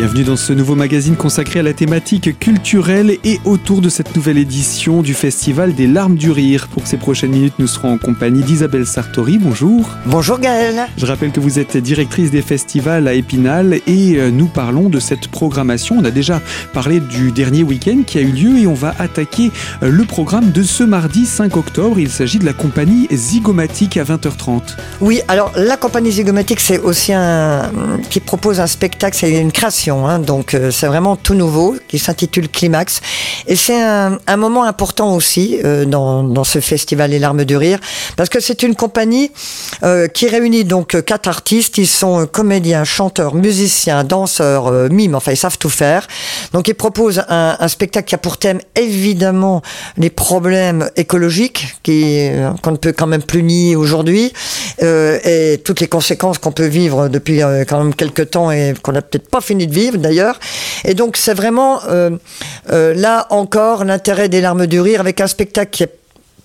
Bienvenue dans ce nouveau magazine consacré à la thématique culturelle et autour de cette nouvelle édition du Festival des larmes du rire. Pour ces prochaines minutes, nous serons en compagnie d'Isabelle Sartori. Bonjour. Bonjour Gaëlle. Je rappelle que vous êtes directrice des festivals à Épinal et euh, nous parlons de cette programmation. On a déjà parlé du dernier week-end qui a eu lieu et on va attaquer euh, le programme de ce mardi 5 octobre. Il s'agit de la compagnie Zygomatique à 20h30. Oui, alors la compagnie Zygomatique, c'est aussi un qui propose un spectacle, c'est une création, hein, donc euh, c'est vraiment tout nouveau, qui s'intitule Climax. Et c'est un, moment important aussi euh, dans, ce festival Les Larmes du Rire, parce que c'est une compagnie euh, qui réunit donc quatre artistes, ils sont comédiens, chanteurs, musiciens, danseurs, mimes, enfin ils savent tout faire. Donc ils proposent un, un spectacle qui a pour thème évidemment les problèmes écologiques qui qu'on ne peut quand même plus nier aujourd'hui et toutes les conséquences qu'on peut vivre depuis quand même quelques temps et qu'on n'a peut-être pas fini de vivre d'ailleurs. Et donc c'est vraiment euh, euh, là encore l'intérêt des larmes du rire avec un spectacle qui est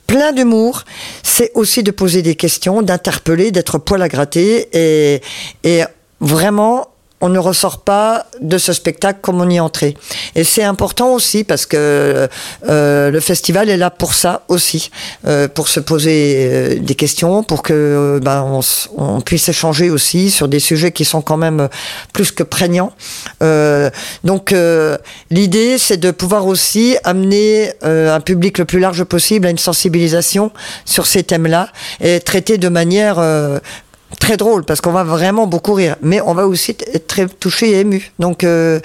plein d'humour, c'est aussi de poser des questions, d'interpeller, d'être poil à gratter et, et vraiment on ne ressort pas de ce spectacle comme on y est entré. Et c'est important aussi parce que euh, le festival est là pour ça aussi, euh, pour se poser euh, des questions, pour que ben, on, puisse échanger aussi sur des sujets qui sont quand même plus que prégnants. Donc l'idée, c'est de pouvoir aussi amener un public le plus large possible à une sensibilisation sur ces thèmes-là et traiter de manière très drôle parce qu'on va vraiment beaucoup rire, mais on va aussi être très touché et ému. Donc, euh,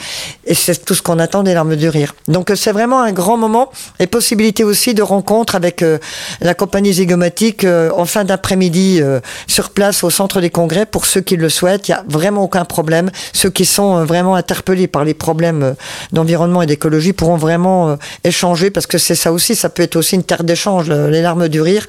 et c'est tout ce qu'on attend des larmes de rire. Donc, euh, c'est vraiment un grand moment et possibilité aussi de rencontre avec euh, la compagnie zygomatique euh, en fin d'après-midi euh, sur place au centre des congrès pour ceux qui le souhaitent. Il y a vraiment aucun problème. Ceux qui sont vraiment interpellés par les problèmes d'environnement et d'écologie pourront vraiment échanger parce que c'est ça aussi. Ça peut être aussi une terre d'échange, les larmes du rire.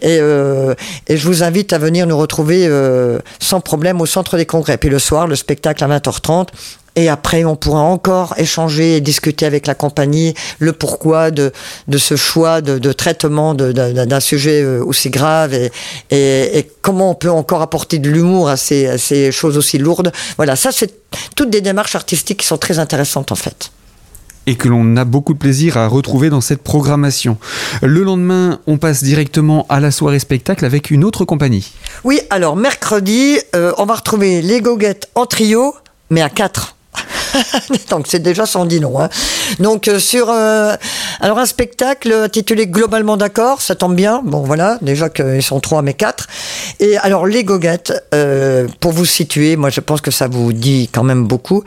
Et, et je vous invite à venir nous retrouver euh, sans problème au centre des congrès. Puis le soir, le spectacle à 20h30. Et après, on pourra encore échanger et discuter avec la compagnie le pourquoi de, de ce choix de, de traitement d'un sujet euh, aussi grave et, et, comment on peut encore apporter de l'humour à ces, à ces choses aussi lourdes. Voilà, ça, c'est toutes des démarches artistiques qui sont très intéressantes en fait et que l'on a beaucoup de plaisir à retrouver dans cette programmation. Le lendemain, on passe directement à la soirée spectacle avec une autre compagnie. Oui, alors mercredi, euh, on va retrouver les goguettes en trio, mais à quatre. Donc c'est déjà sans dit. Hein. Donc euh, sur euh, alors un spectacle intitulé Globalement d'accord, ça tombe bien. Bon voilà, déjà qu'ils sont trois mais quatre. Et alors les goguettes, euh, pour vous situer, moi je pense que ça vous dit quand même beaucoup.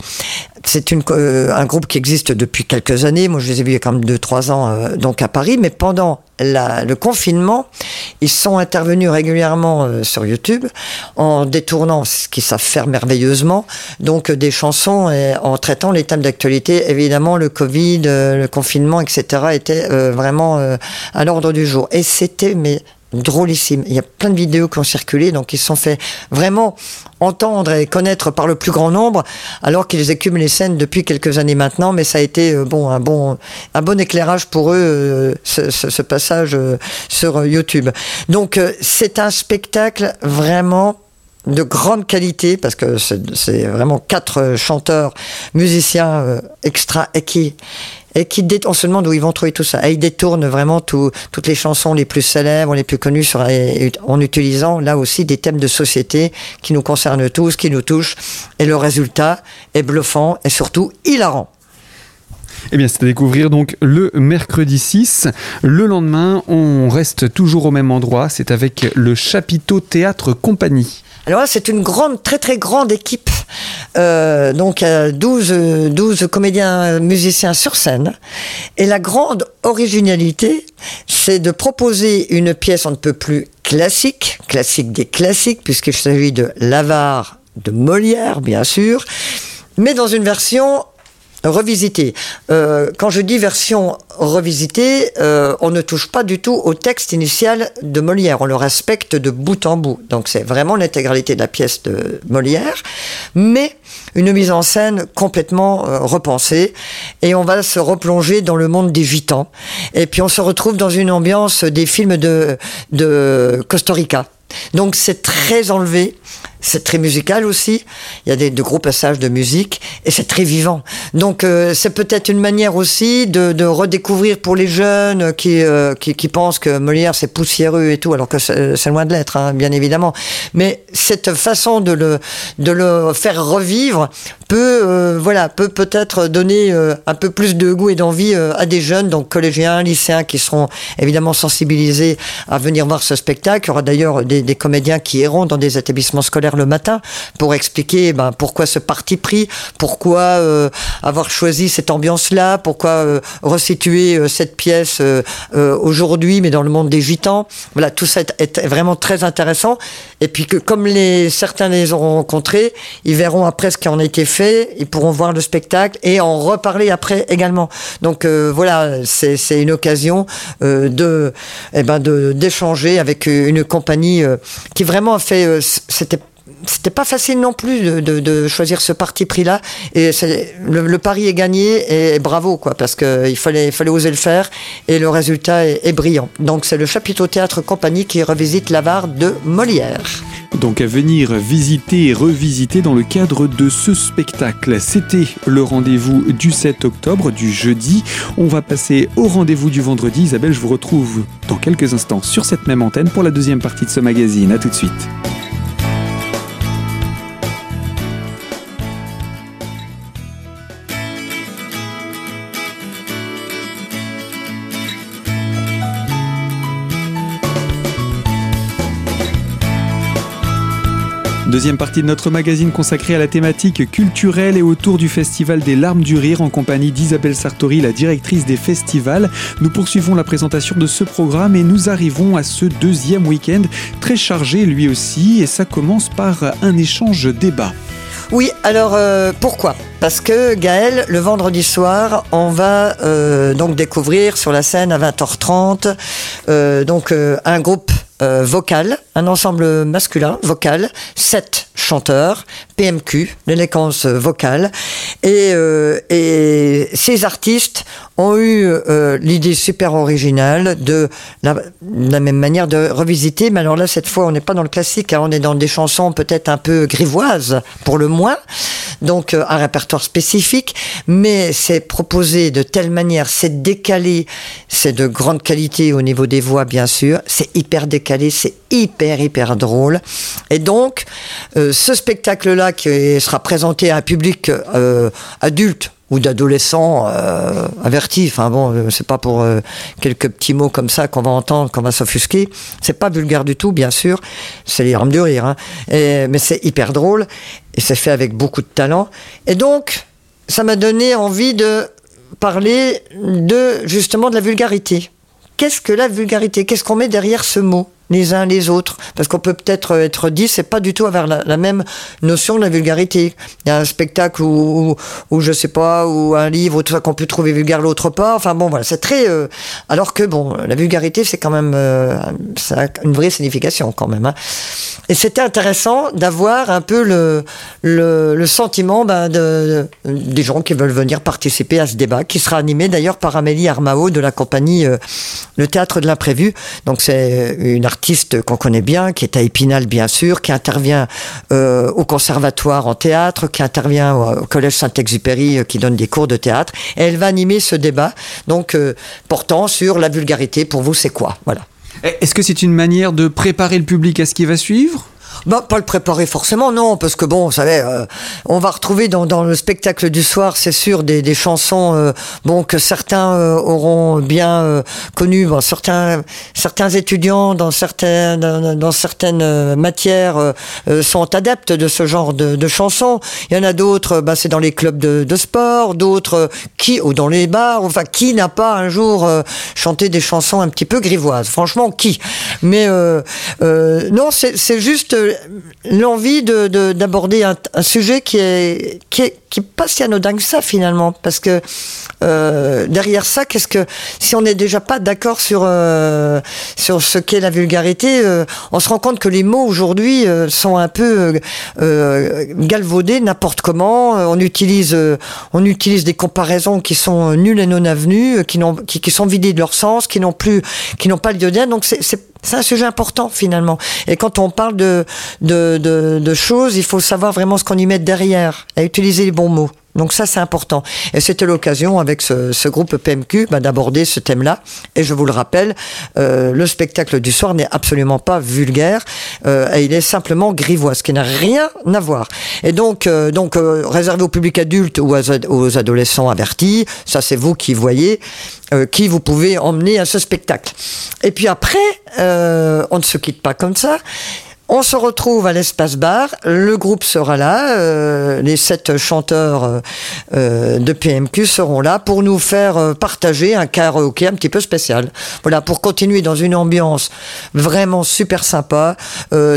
C'est une euh, un groupe qui existe depuis quelques années. Moi je les ai vus il y a quand même deux trois ans euh, donc à Paris, mais pendant la, le confinement, ils sont intervenus régulièrement euh, sur YouTube en détournant ce qu'ils savent faire merveilleusement, donc euh, des chansons et en traitant les thèmes d'actualité. Évidemment, le Covid, euh, le confinement, etc. étaient euh, vraiment euh, à l'ordre du jour. Et c'était mais drôlissime. Il y a plein de vidéos qui ont circulé, donc ils se sont fait vraiment entendre et connaître par le plus grand nombre, alors qu'ils écument les scènes depuis quelques années maintenant, mais ça a été euh, bon un bon un bon éclairage pour eux euh, ce, passage euh, sur YouTube. Donc c'est un spectacle vraiment de grande qualité parce que c'est vraiment quatre chanteurs, musiciens extra qui et qui on se demande où ils vont trouver tout ça. Et ils détournent vraiment tout, toutes les chansons les plus célèbres, les plus connues en utilisant là aussi des thèmes de société qui nous concernent tous, qui nous touchent. Et le résultat est bluffant et surtout hilarant. Eh bien, c'est à découvrir donc le mercredi 6. Le lendemain, on reste toujours au même endroit. C'est avec le Chapiteau Théâtre Compagnie. Alors là, c'est une grande, très très grande équipe. Euh, donc, euh, 12, 12 comédiens musiciens sur scène. Et la grande originalité, c'est de proposer une pièce, on ne peut plus classique, classique des classiques, puisqu'il s'agit de l'avare de Molière, bien sûr, mais dans une version revisité. Euh, quand je dis version revisitée, euh, on ne touche pas du tout au texte initial de Molière. On le respecte de bout en bout. Donc c'est vraiment l'intégralité de la pièce de Molière, mais une mise en scène complètement euh, repensée. Et on va se replonger dans le monde des gitans. Et puis on se retrouve dans une ambiance des films de, de Costa Rica. Donc c'est très enlevé c'est très musical aussi. Il y a des, de gros passages de musique et c'est très vivant. Donc euh, c'est peut-être une manière aussi de, de, redécouvrir pour les jeunes qui, euh, qui, qui, pensent que Molière c'est poussiéreux et tout, alors que c'est loin de l'être, hein, bien évidemment. Mais cette façon de le, de le faire revivre peut, euh, voilà, peut peut-être donner un peu plus de goût et d'envie à des jeunes, donc collégiens, lycéens, qui seront évidemment sensibilisés à venir voir ce spectacle. Il y aura d'ailleurs des, des comédiens qui iront dans des établissements scolaires le matin pour expliquer ben, pourquoi ce parti pris, pourquoi euh, avoir choisi cette ambiance-là, pourquoi euh, resituer euh, cette pièce aujourd'hui, mais dans le monde des gitans. Voilà, tout ça est, vraiment très intéressant. Et puis que comme les, certains les auront rencontrés, ils verront après ce qui en a été fait, ils pourront voir le spectacle et en reparler après également. Donc voilà, c'est une occasion de, eh ben d'échanger avec une compagnie qui vraiment a fait, c'était c'était pas facile non plus de, de, choisir ce parti pris là et le, pari est gagné et bravo quoi parce que il fallait fallait oser le faire et le résultat est, brillant donc c'est le chapiteau théâtre compagnie qui revisite l'avare de Molière donc à venir visiter et revisiter dans le cadre de ce spectacle. C'était le rendez-vous du 7 octobre, du jeudi. On va passer au rendez-vous du vendredi. Isabelle, je vous retrouve dans quelques instants sur cette même antenne pour la deuxième partie de ce magazine. A tout de suite. Deuxième partie de notre magazine consacrée à la thématique culturelle et autour du Festival des Larmes du Rire en compagnie d'Isabelle Sartori, la directrice des festivals. Nous poursuivons la présentation de ce programme et nous arrivons à ce deuxième week-end très chargé lui aussi et ça commence par un échange débat. Oui, alors euh, pourquoi? Parce que Gaël, le vendredi soir, on va euh, donc découvrir sur la scène à 20h30 euh, donc un groupe euh, vocal, un ensemble masculin vocal, 7 chanteur, PMQ, l'éloquence vocale. Euh, et, ces artistes ont eu euh, l'idée super originale de la, de la, même manière de revisiter, mais alors là cette fois on n'est pas dans le classique, hein. on est dans des chansons peut-être un peu grivoises pour le moins, donc euh, un répertoire spécifique, mais c'est proposé de telle manière, c'est décalé, c'est de grande qualité au niveau des voix bien sûr, c'est hyper décalé, c'est hyper hyper drôle, et donc euh, ce spectacle-là qui sera présenté à un public adulte ou d'adolescents euh, avertis. Enfin bon, euh, c'est pas pour euh, quelques petits mots comme ça qu'on va entendre, qu'on va s'offusquer. C'est pas vulgaire du tout, bien sûr. C'est les rames de rire, hein. Mais c'est hyper drôle et c'est fait avec beaucoup de talent. Et donc, ça m'a donné envie de parler de justement de la vulgarité. Qu'est-ce que la vulgarité? Qu'est-ce qu'on met derrière ce mot? Les uns les autres. Parce qu'on peut peut-être être dit, c'est pas du tout avoir la, même notion de la vulgarité. Il y a un spectacle ou, ou, je sais pas, ou un livre, tout ça qu'on peut trouver vulgaire, l'autre pas. Enfin bon, voilà, c'est très. Euh, alors que bon, la vulgarité, c'est quand même, euh, ça a une vraie signification quand même. Hein. Et c'était intéressant d'avoir un peu le, le, sentiment ben, de, des gens qui veulent venir participer à ce débat, qui sera animé d'ailleurs par Amélie Armao de la compagnie euh, Le Théâtre de l'Imprévu. Donc c'est une qu'on connaît bien, qui est à Épinal bien sûr, qui intervient euh, au conservatoire en théâtre, qui intervient au, collège Saint-Exupéry, euh, qui donne des cours de théâtre. Elle va animer ce débat, donc euh, portant sur la vulgarité. Pour vous, c'est quoi? Voilà. Est-ce que c'est une manière de préparer le public à ce qui va suivre? Bah, pas le préparer forcément, non, parce que bon, vous savez, euh, on va retrouver dans, le spectacle du soir, c'est sûr, des, chansons, euh, bon, que certains euh, auront bien connues. Bon, certains, certains étudiants dans certaines, dans, certaines matières sont adeptes de ce genre de, de chansons. Il y en a d'autres, bah, c'est dans les clubs de, de sport, d'autres qui, ou dans les bars, enfin, qui n'a pas un jour chanté des chansons un petit peu grivoises Franchement, qui? Mais non, c'est juste l'envie de, d'aborder un, sujet qui est, qui est qui pas si anodin que ça finalement, parce que euh, derrière ça, qu'est-ce que si on n'est déjà pas d'accord sur euh, sur ce qu'est la vulgarité, euh, on se rend compte que les mots aujourd'hui sont un peu galvaudés n'importe comment. On utilise on utilise des comparaisons qui sont nulles et non avenues, qui n'ont qui, sont vidées de leur sens, qui n'ont plus qui n'ont pas lieu d'être. Donc c'est C'est un sujet important finalement. Et quand on parle de, choses, il faut savoir vraiment ce qu'on y met derrière et utiliser les bons mots. Donc ça, c'est important. Et c'était l'occasion avec ce, groupe PMQ bah, d'aborder ce thème-là. Et je vous le rappelle, euh, le spectacle du soir n'est absolument pas vulgaire. Euh, et il est simplement grivois, ce qui n'a rien à voir. Et donc, euh, donc réservé au public adulte ou aux adolescents avertis, ça c'est vous qui voyez, qui vous pouvez emmener à ce spectacle. Et puis après, on ne se quitte pas comme ça. On se retrouve à l'espace bar. Le groupe sera là. Euh, les sept chanteurs euh, euh de PMQ seront là pour nous faire partager un karaoké un petit peu spécial. Voilà, pour continuer dans une ambiance vraiment super sympa.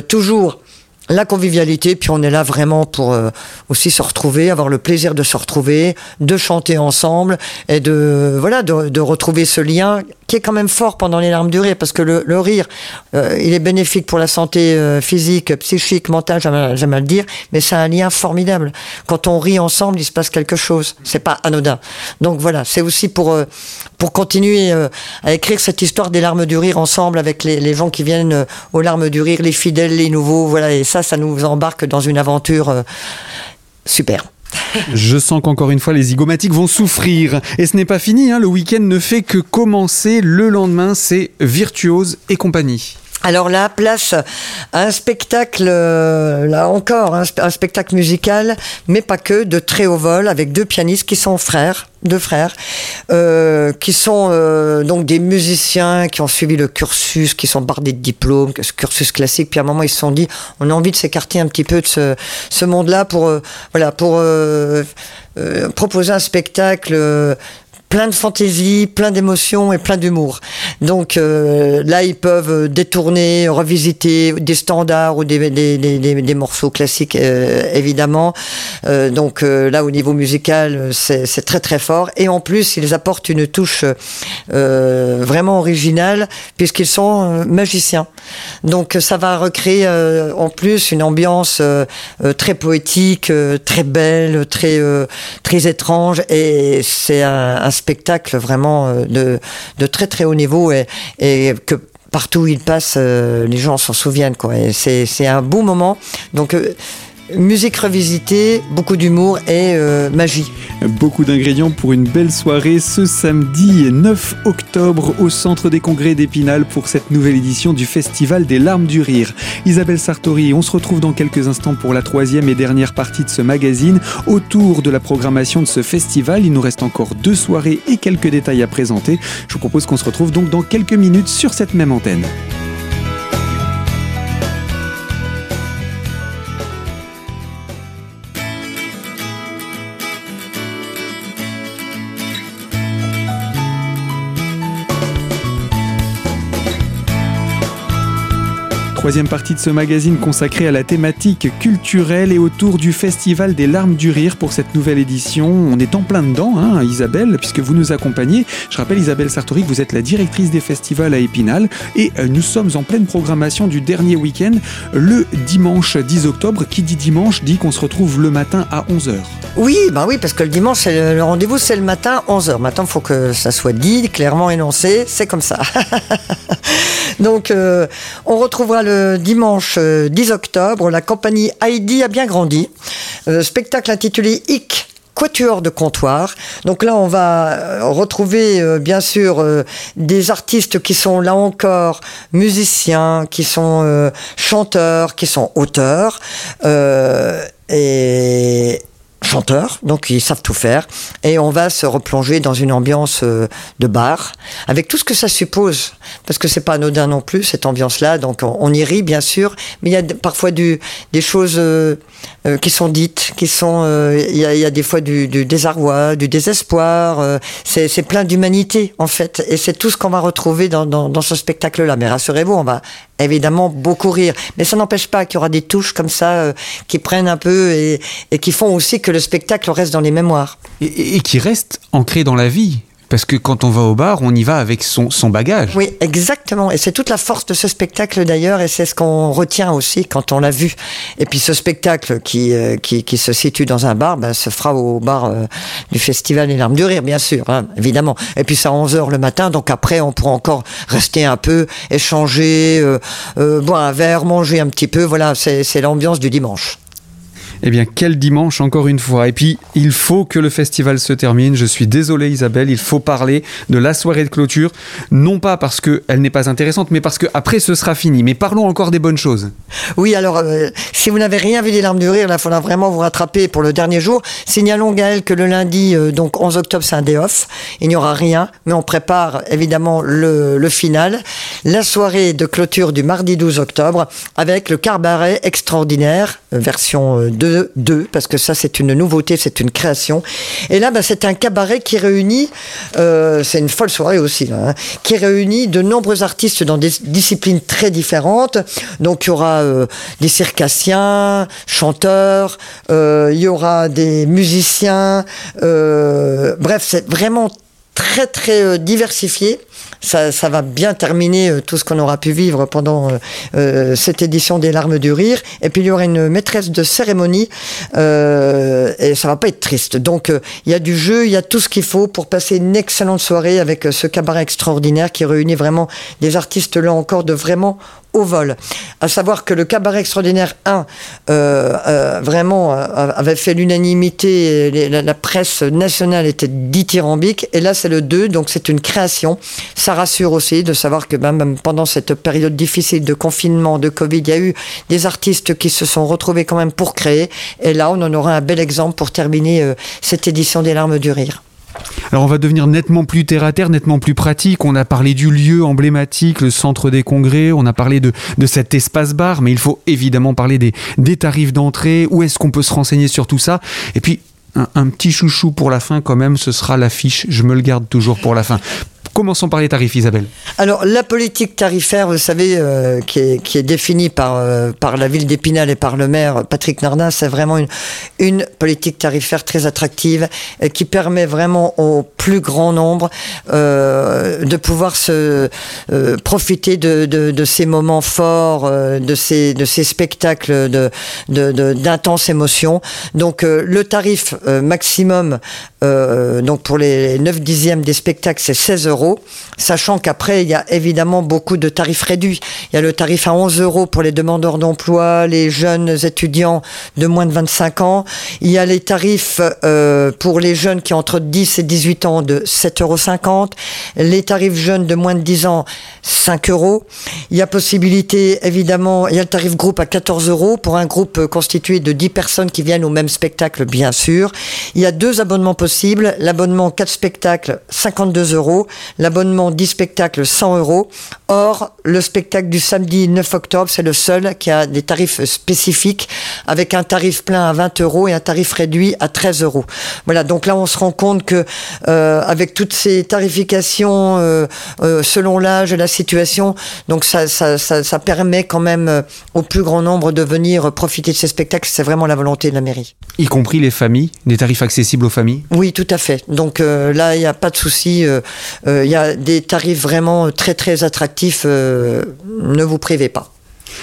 Toujours la convivialité, puis on est là vraiment pour aussi se retrouver, avoir le plaisir de se retrouver, de chanter ensemble et de voilà de, retrouver ce lien qui est quand même fort pendant les larmes du rire, parce que le, le rire, euh, il est bénéfique pour la santé euh, physique, psychique, mentale, j'aime à le dire, mais c'est un lien formidable. Quand on rit ensemble, il se passe quelque chose. C'est pas anodin. Donc voilà, c'est aussi pour pour continuer à écrire cette histoire des larmes du rire ensemble avec les, les gens qui viennent aux larmes du rire, les fidèles, les nouveaux, voilà, et ça ça, nous embarque dans une aventure euh, super. Je sens qu'encore une fois, les zygomatiques vont souffrir. Et ce n'est pas fini, hein, le week-end ne fait que commencer. Le lendemain, c'est Virtuose et compagnie. Alors là, place à un spectacle, euh, là encore, un, spectacle musical, mais pas que, de très haut vol, avec deux pianistes qui sont frères, deux frères, euh, qui sont euh, donc des musiciens qui ont suivi le cursus, qui sont bardés de diplômes, cursus classique. Puis à un moment, ils se sont dit, on a envie de s'écarter un petit peu de ce, monde-là pour, voilà, pour proposer un spectacle plein de fantaisie, plein d'émotions et plein d'humour. Donc euh, là, ils peuvent détourner, revisiter des standards ou des, des, des, des morceaux classiques, euh, évidemment. Euh, donc euh, là, au niveau musical, c'est très très fort. Et en plus, ils apportent une touche euh, vraiment originale puisqu'ils sont magiciens. Donc ça va recréer en plus une ambiance très poétique, très belle, très très étrange. Et c'est un, un spectacle vraiment euh, de, très très haut niveau et, que partout où il passe, euh, les gens s'en souviennent. C'est, c'est un beau moment. Donc, euh, musique revisitée, beaucoup d'humour et euh, magie. Beaucoup d'ingrédients pour une belle soirée ce samedi 9 octobre au Centre des Congrès d'Épinal pour cette nouvelle édition du Festival des Larmes du Rire. Isabelle Sartori, on se retrouve dans quelques instants pour la troisième et dernière partie de ce magazine. Autour de la programmation de ce festival, il nous reste encore deux soirées et quelques détails à présenter. Je vous propose qu'on se retrouve donc dans quelques minutes sur cette même antenne. Troisième partie de ce magazine consacré à la thématique culturelle et autour du Festival des larmes du rire pour cette nouvelle édition. On est en plein dedans, hein, Isabelle, puisque vous nous accompagnez. Je rappelle, Isabelle Sartori, que vous êtes la directrice des festivals à Épinal et euh, nous sommes en pleine programmation du dernier week-end, le dimanche 10 octobre. Qui dit dimanche dit qu'on se retrouve le matin à 11h. Oui, bah oui, parce que le dimanche, le rendez-vous, c'est le matin, 11h. Maintenant, il faut que ça soit dit, clairement énoncé, c'est comme ça. Donc, euh, on retrouvera le dimanche 10 octobre la compagnie Heidi a bien grandi. Euh, spectacle intitulé Hic quatuor de comptoir. Donc là, on va retrouver euh, bien sûr euh, des artistes qui sont là encore musiciens, qui sont euh, chanteurs, qui sont auteurs et chanteurs, donc ils savent tout faire, et on va se replonger dans une ambiance euh, de bar, avec tout ce que ça suppose, parce que c'est pas anodin non plus cette ambiance-là, donc on, y rit bien sûr, mais il y a parfois du, des choses euh, euh, qui sont dites, qui sont, euh, il y, a, y, a, des fois du, du désarroi, du désespoir, euh, c'est plein d'humanité en fait, et c'est tout ce qu'on va retrouver dans, dans, dans ce spectacle-là. Mais rassurez-vous, on va évidemment beaucoup rire, mais ça n'empêche pas qu'il y aura des touches comme ça qui prennent un peu et, et qui font aussi que le spectacle reste dans les mémoires. Et, et qui reste ancré dans la vie parce que quand on va au bar, on y va avec son, son bagage. Oui, exactement. Et c'est toute la force de ce spectacle d'ailleurs, et c'est ce qu'on retient aussi quand on l'a vu. Et puis ce spectacle qui, euh, qui, se situe dans un bar, ben, se fera au bar euh, du Festival des Larmes du Rire, bien sûr, hein, évidemment. Et puis c'est à 11h le matin, donc après on pourra encore rester un peu, échanger, euh, boire un verre, manger un petit peu. Voilà, c'est l'ambiance du dimanche. Eh bien, quel dimanche encore une fois. Et puis, il faut que le festival se termine. Je suis désolé Isabelle, il faut parler de la soirée de clôture. Non pas parce qu'elle n'est pas intéressante, mais parce qu'après ce sera fini. Mais parlons encore des bonnes choses. Oui, alors, euh, si vous n'avez rien vu des larmes du rire, il faudra vraiment vous rattraper pour le dernier jour. Signalons Gaël que le lundi, euh, donc 11 octobre, c'est un day off. Il n'y aura rien, mais on prépare évidemment le, le final. La soirée de clôture du mardi 12 octobre avec le carbaret extraordinaire, euh, version 2 deux, parce que ça c'est une nouveauté, c'est une création. Et là, bah, c'est un cabaret qui réunit, euh, c'est une folle soirée aussi, hein, qui réunit de nombreux artistes dans des disciplines très différentes. Donc il y aura euh, des circassiens, chanteurs, euh, il y aura des musiciens, bref, c'est vraiment très très diversifié ça, va bien terminer euh, tout ce qu'on aura pu vivre pendant euh, euh, cette édition des larmes du rire. Et puis il y aura une maîtresse de cérémonie et ça va pas être triste. Donc il y a du jeu, il y a tout ce qu'il faut pour passer une excellente soirée avec ce cabaret extraordinaire qui réunit vraiment des artistes là encore de vraiment au vol. À savoir que le cabaret extraordinaire 1 euh, euh, vraiment euh, avait fait l'unanimité, la, presse nationale était dithyrambique, et là c'est le 2, donc c'est une création. Ça rassure aussi de savoir que même pendant cette période difficile de confinement, de Covid, il y a eu des artistes qui se sont retrouvés quand même pour créer, et là on en aura un bel exemple pour terminer cette édition des larmes du rire. Alors on va devenir nettement plus terre à terre, nettement plus pratique. On a parlé du lieu emblématique, le centre des congrès, on a parlé de, cet espace bar, mais il faut évidemment parler des, tarifs d'entrée, où est-ce qu'on peut se renseigner sur tout ça? Et puis un, petit chouchou pour la fin quand même, ce sera l'affiche, je me le garde toujours pour la fin. Commençons par les tarifs, Isabelle. Alors, la politique tarifaire, vous savez, euh, qui, est, définie par, euh, par la ville d'Épinal et par le maire Patrick Nardin, c'est vraiment une, une politique tarifaire très attractive qui permet vraiment au plus grand nombre euh, de pouvoir se profiter de, de, de, ces moments forts, de, ces, de ces spectacles de, d'intenses émotions. Donc, le tarif maximum, donc pour les 9 dixièmes des spectacles, c'est 16 euros sachant qu'après, il y a évidemment beaucoup de tarifs réduits. Il y a le tarif à 11 euros pour les demandeurs d'emploi, les jeunes étudiants de moins de 25 ans. Il y a les tarifs euh, pour les jeunes qui ont entre 10 et 18 ans de 7,50 euros. Les tarifs jeunes de moins de 10 ans, 5 euros. Il y a possibilité, évidemment, il y a le tarif groupe à 14 euros pour un groupe constitué de 10 personnes qui viennent au même spectacle, bien sûr. Il y a deux abonnements possibles. L'abonnement 4 spectacles, 52 euros l'abonnement 10 spectacles 100 euros. Or, le spectacle du samedi 9 octobre, c'est le seul qui a des tarifs spécifiques avec un tarif plein à 20 euros et un tarif réduit à 13 euros. Voilà, donc là on se rend compte que euh, avec toutes ces tarifications euh, euh, selon l'âge et la situation, donc ça, ça, ça, permet quand même au plus grand nombre de venir profiter de ces spectacles. C'est vraiment la volonté de la mairie. Y compris les familles, des tarifs accessibles aux familles? Tout à fait. Donc là, il n'y a pas de souci il y a des tarifs vraiment très très attractifs. Euh, ne vous privez pas.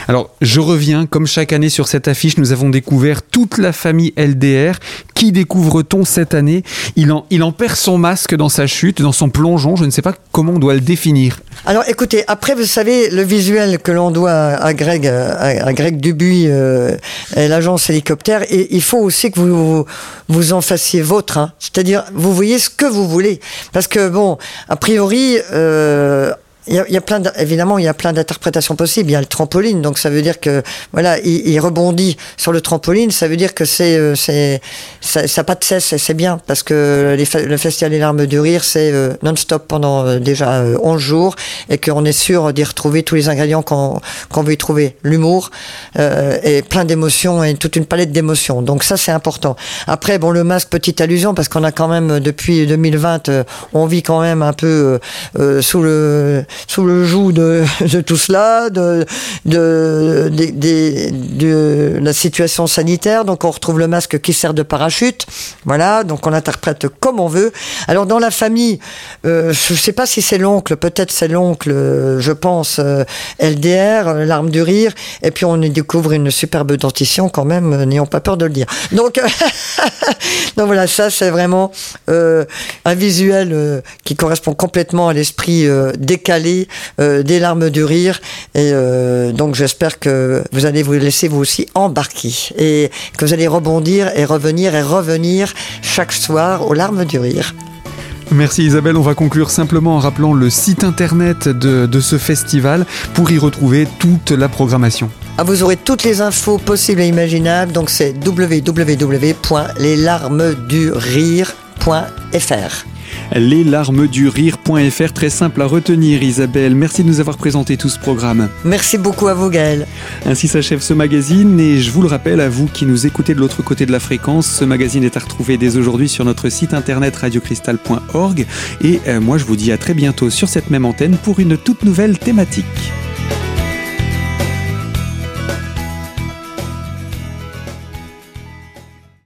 Alors, je reviens, comme chaque année sur cette affiche, nous avons découvert toute la famille LDR. Qui découvre-t-on cette année? Il en, perd son masque dans sa chute, dans son plongeon, je ne sais pas comment on doit le définir. Alors écoutez, après vous savez, le visuel que l'on doit à Greg, à, Greg Dubuis euh, l'agence hélicoptère, et il faut aussi que vous vous en fassiez votre. Hein. C'est-à-dire, vous voyez ce que vous voulez. Parce que bon, a priori... Euh, il y, a, il y a plein évidemment il y a plein d'interprétations possibles. Il y a le trampoline, donc ça veut dire que voilà, il, il rebondit sur le trampoline. Ça veut dire que c'est euh, c'est ça, ça pas de cesse et c'est bien parce que le festival des larmes de rire c'est euh, non-stop pendant euh, déjà 11 jours et qu'on est sûr d'y retrouver tous les ingrédients qu'on qu'on veut y trouver, l'humour et plein d'émotions et toute une palette d'émotions. Donc ça c'est important. Après bon le masque petite allusion parce qu'on a quand même depuis 2020 on vit quand même un peu sous le sous le joug de, tout cela, de, la situation sanitaire. Donc on retrouve le masque qui sert de parachute. Voilà, donc on interprète comme on veut. Alors dans la famille, euh, je ne sais pas si c'est l'oncle, peut-être c'est l'oncle, je pense, euh, LDR, l'arme du rire. Et puis on y découvre une superbe dentition quand même, n'ayons pas peur de le dire. Donc, donc voilà, ça c'est vraiment euh, un visuel euh, qui correspond complètement à l'esprit euh, décalé euh, des larmes du rire. Et donc j'espère que vous allez vous laisser vous aussi embarquer et que vous allez rebondir et revenir et revenir chaque soir aux larmes du rire. Merci Isabelle, on va conclure simplement en rappelant le site internet de, de ce festival pour y retrouver toute la programmation. Ah, vous aurez toutes les infos possibles et imaginables, donc c'est www.leslarmesdurire.fr. Leslarmesdurire.fr, très simple à retenir Isabelle. Merci de nous avoir présenté tout ce programme. Merci beaucoup à vous Gaël. Ainsi s'achève ce magazine et je vous le rappelle à vous qui nous écoutez de l'autre côté de la fréquence, ce magazine est à retrouver dès aujourd'hui sur notre site internet radiocristal.org et euh, moi je vous dis à très bientôt sur cette même antenne pour une toute nouvelle thématique.